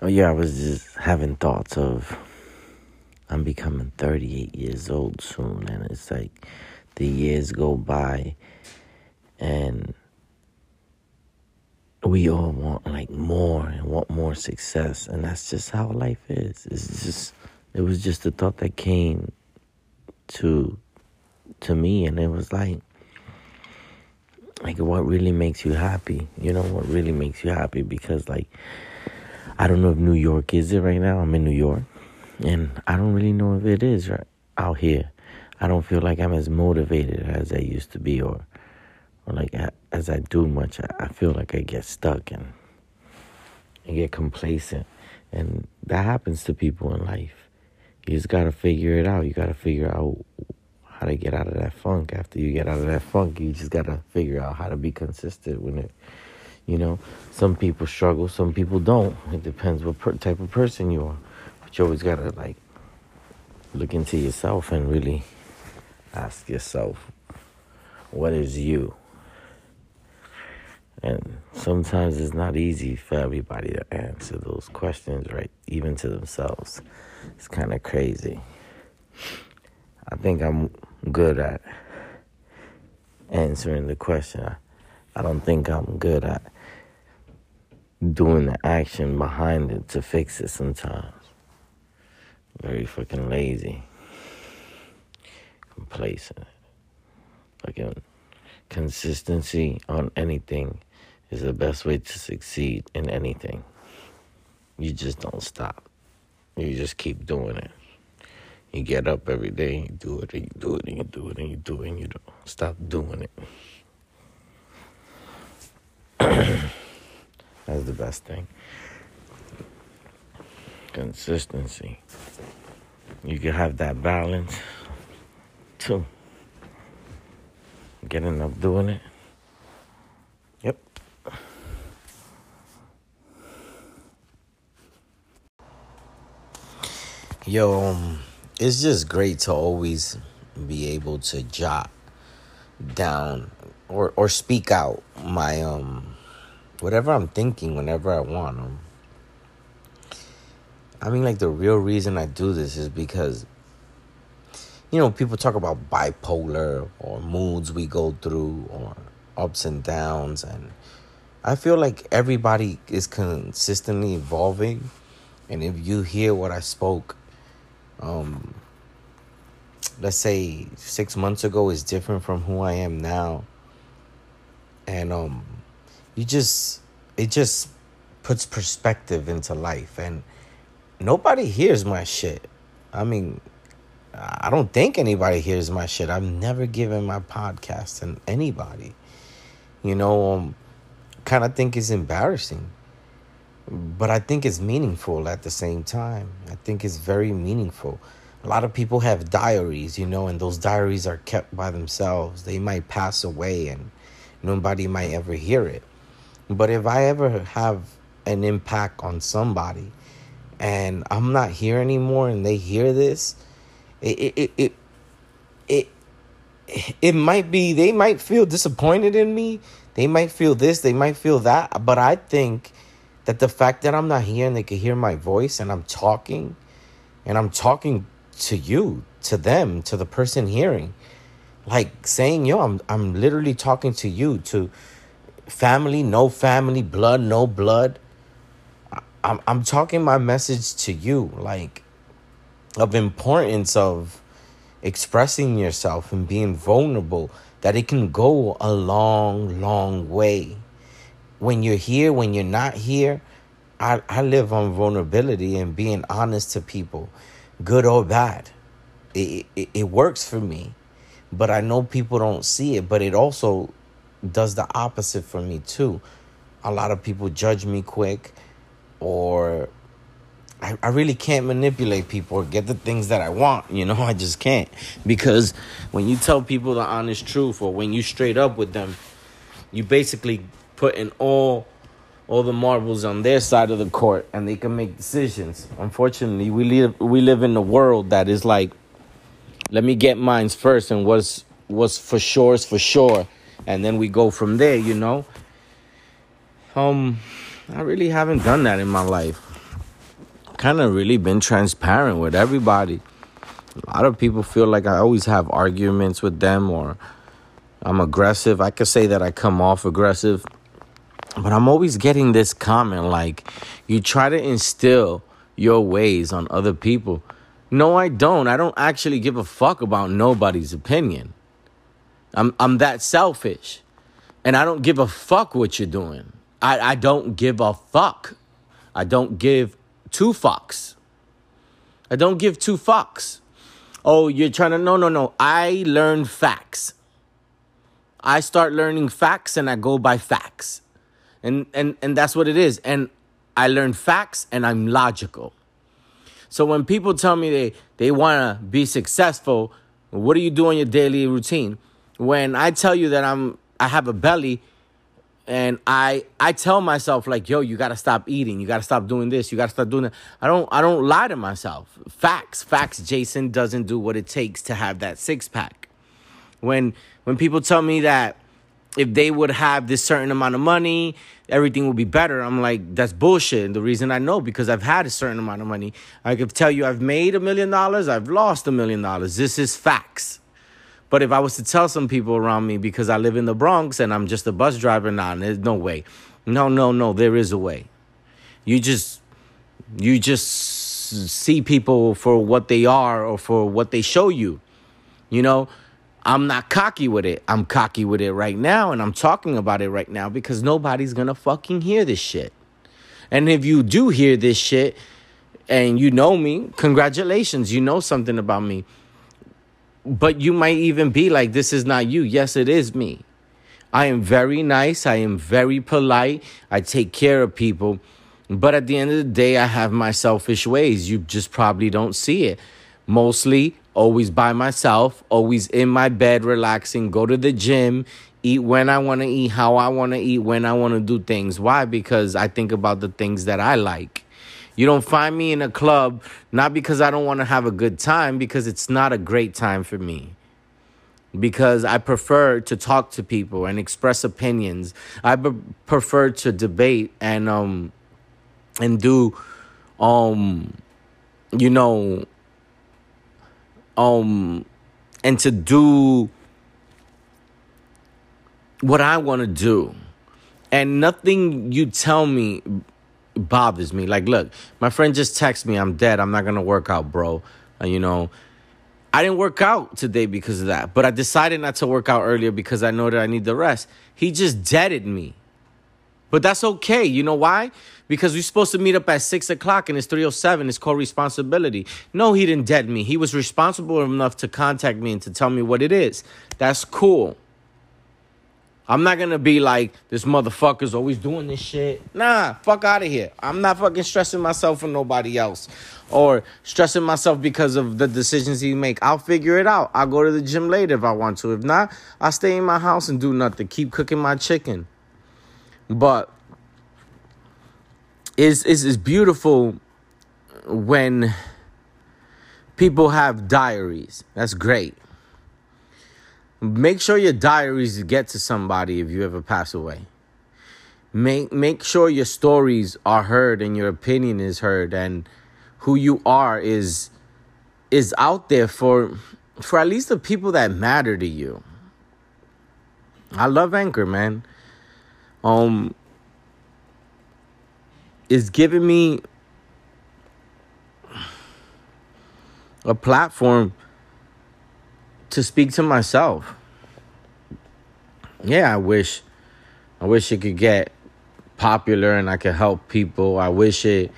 Oh yeah, I was just having thoughts of I'm becoming 38 years old soon, and it's like the years go by, and we all want like more and want more success, and that's just how life is. It's just it was just a thought that came to to me, and it was like like what really makes you happy you know what really makes you happy because like I don't know if New York is it right now. I'm in New York, and I don't really know if it is right out here. I don't feel like I'm as motivated as I used to be, or or like as I do much. I feel like I get stuck and and get complacent, and that happens to people in life. You just gotta figure it out. You gotta figure out how to get out of that funk. After you get out of that funk, you just gotta figure out how to be consistent with it. You know, some people struggle, some people don't. It depends what per- type of person you are. But you always gotta like look into yourself and really ask yourself, what is you? And sometimes it's not easy for everybody to answer those questions, right? Even to themselves. It's kind of crazy. I think I'm good at answering the question. I don't think I'm good at doing the action behind it to fix it sometimes. Very fucking lazy. Complacent. Fucking consistency on anything is the best way to succeed in anything. You just don't stop. You just keep doing it. You get up every day, you do it, and you do it, and you do it, and you do it, and you don't stop doing it. That's the best thing. Consistency. You can have that balance too. Getting up doing it. Yep. Yo, um, it's just great to always be able to jot down or or speak out my um whatever I'm thinking whenever I want them. I mean, like, the real reason I do this is because, you know, people talk about bipolar or moods we go through or ups and downs. And I feel like everybody is consistently evolving. And if you hear what I spoke, um, let's say six months ago is different from who I am now. And, um, you just it just puts perspective into life and nobody hears my shit. I mean, I don't think anybody hears my shit. I've never given my podcast to anybody. You know, um, kind of think it's embarrassing. But I think it's meaningful at the same time. I think it's very meaningful. A lot of people have diaries, you know, and those diaries are kept by themselves. They might pass away and nobody might ever hear it. But if I ever have an impact on somebody and I'm not here anymore and they hear this, it it it it, it, might be they might feel disappointed in me. They might feel this, they might feel that, but I think that the fact that I'm not here and they can hear my voice and I'm talking and I'm talking to you, to them, to the person hearing, like saying, yo, I'm I'm literally talking to you, to family, no family, blood, no blood. I'm I'm talking my message to you, like of importance of expressing yourself and being vulnerable, that it can go a long, long way. When you're here, when you're not here, I, I live on vulnerability and being honest to people, good or bad. It, it, it works for me, but I know people don't see it, but it also does the opposite for me too. A lot of people judge me quick, or I, I really can't manipulate people or get the things that I want. You know, I just can't. Because when you tell people the honest truth or when you straight up with them, you basically put in all all the marbles on their side of the court and they can make decisions. Unfortunately, we live we live in a world that is like let me get mines first and what's what's for sure is for sure and then we go from there, you know. Um I really haven't done that in my life. kind of really been transparent with everybody. A lot of people feel like I always have arguments with them or I'm aggressive. I could say that I come off aggressive, but I'm always getting this comment like, you try to instill your ways on other people. No, I don't. I don't actually give a fuck about nobody's opinion. I'm I'm that selfish. And I don't give a fuck what you're doing. I, I don't give a fuck. I don't give two fucks. I don't give two fucks. Oh, you're trying to no no no. I learn facts. I start learning facts and I go by facts. And and and that's what it is. And I learn facts and I'm logical. So when people tell me they they want to be successful, what do you do in your daily routine? When I tell you that I'm I have a belly and I I tell myself like, yo, you gotta stop eating, you gotta stop doing this, you gotta stop doing that. I don't I don't lie to myself. Facts, facts. Jason doesn't do what it takes to have that six pack. When when people tell me that if they would have this certain amount of money, everything would be better. I'm like, that's bullshit. And the reason I know because I've had a certain amount of money. I could tell you I've made a million dollars, I've lost a million dollars. This is facts. But if I was to tell some people around me because I live in the Bronx and I'm just a bus driver now, there's no way. No, no, no, there is a way. You just you just see people for what they are or for what they show you. You know, I'm not cocky with it. I'm cocky with it right now and I'm talking about it right now because nobody's going to fucking hear this shit. And if you do hear this shit and you know me, congratulations, you know something about me but you might even be like, this is not you. Yes, it is me. I am very nice. I am very polite. I take care of people. But at the end of the day, I have my selfish ways. You just probably don't see it. Mostly always by myself, always in my bed, relaxing, go to the gym, eat when I want to eat, how I want to eat, when I want to do things. Why? Because I think about the things that I like. You don't find me in a club, not because I don't want to have a good time, because it's not a great time for me. Because I prefer to talk to people and express opinions. I be- prefer to debate and um and do um you know um and to do what I want to do. And nothing you tell me bothers me. Like, look, my friend just texted me, I'm dead. I'm not going to work out, bro. Uh, you know, I didn't work out today because of that, but I decided not to work out earlier because I know that I need the rest. He just deaded me. But that's okay. You know why? Because we're supposed to meet up at six o'clock and it's 307. It's called responsibility. No, he didn't dead me. He was responsible enough to contact me and to tell me what it is. That's cool. I'm not gonna be like this motherfucker's always doing this shit. Nah, fuck out of here. I'm not fucking stressing myself for nobody else or stressing myself because of the decisions he make. I'll figure it out. I'll go to the gym later if I want to. If not, I'll stay in my house and do nothing. Keep cooking my chicken. But it's it's, it's beautiful when people have diaries. That's great. Make sure your diaries get to somebody if you ever pass away. Make make sure your stories are heard and your opinion is heard and who you are is is out there for for at least the people that matter to you. I love Anchor, man. Um it's giving me a platform to speak to myself. Yeah, I wish I wish it could get popular and I could help people. I wish it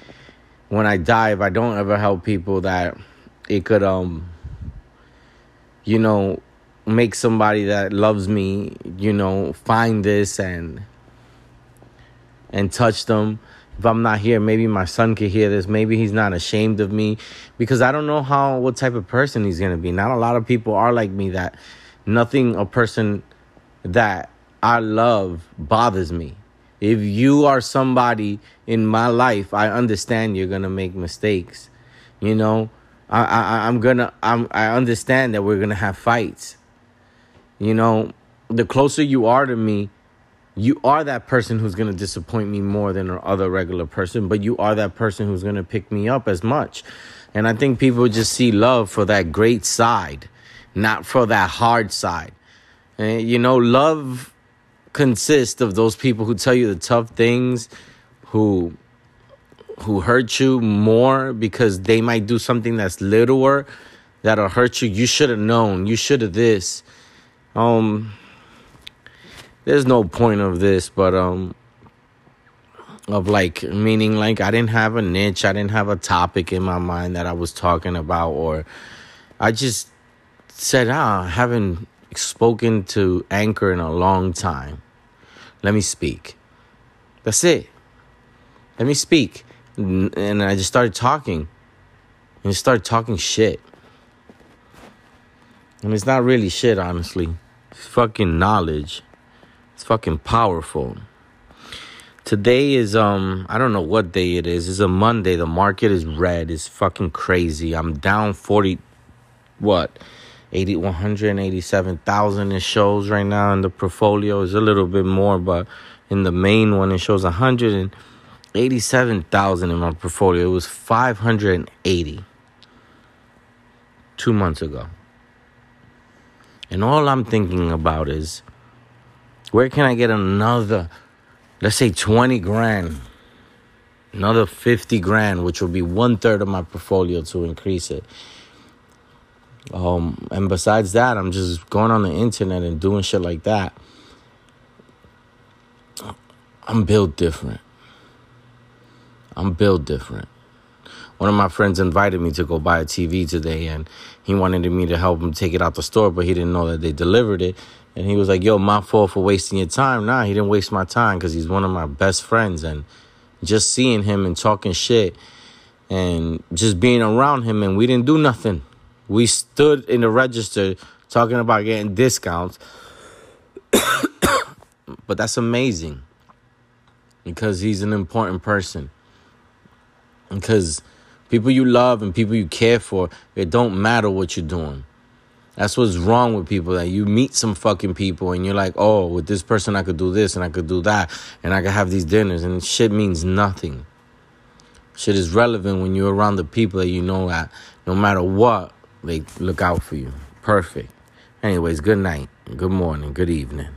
when I die if I don't ever help people that it could um you know make somebody that loves me, you know, find this and and touch them if I'm not here, maybe my son could hear this. Maybe he's not ashamed of me because I don't know how what type of person he's gonna be. Not a lot of people are like me that nothing a person that I love bothers me. If you are somebody in my life, I understand you're gonna make mistakes. You know, I, I I'm gonna I'm I understand that we're gonna have fights. You know, the closer you are to me, you are that person who's going to disappoint me more than a other regular person, but you are that person who's going to pick me up as much. And I think people just see love for that great side, not for that hard side. And you know, love consists of those people who tell you the tough things, who who hurt you more because they might do something that's littler that'll hurt you. You should have known. You should have this. Um there's no point of this, but um of like meaning like I didn't have a niche, I didn't have a topic in my mind that I was talking about or I just said, ah, I haven't spoken to Anchor in a long time. Let me speak. That's it. Let me speak. And I just started talking. And started talking shit. And it's not really shit, honestly. It's fucking knowledge. It's fucking powerful. Today is um I don't know what day it is. It's a Monday. The market is red. It's fucking crazy. I'm down 40 what? 80 187,000 it shows right now in the portfolio is a little bit more but in the main one it shows 187,000 in my portfolio. It was 580 2 months ago. And all I'm thinking about is where can I get another, let's say 20 grand, another 50 grand, which will be one third of my portfolio to increase it. Um, and besides that, I'm just going on the internet and doing shit like that. I'm built different. I'm built different. One of my friends invited me to go buy a TV today, and he wanted me to help him take it out the store, but he didn't know that they delivered it. And he was like, yo, my fault for wasting your time. Nah, he didn't waste my time because he's one of my best friends. And just seeing him and talking shit and just being around him, and we didn't do nothing. We stood in the register talking about getting discounts. but that's amazing because he's an important person. Because people you love and people you care for, it don't matter what you're doing. That's what's wrong with people. That you meet some fucking people and you're like, oh, with this person I could do this and I could do that and I could have these dinners and shit means nothing. Shit is relevant when you're around the people that you know that no matter what, they look out for you. Perfect. Anyways, good night, good morning, good evening.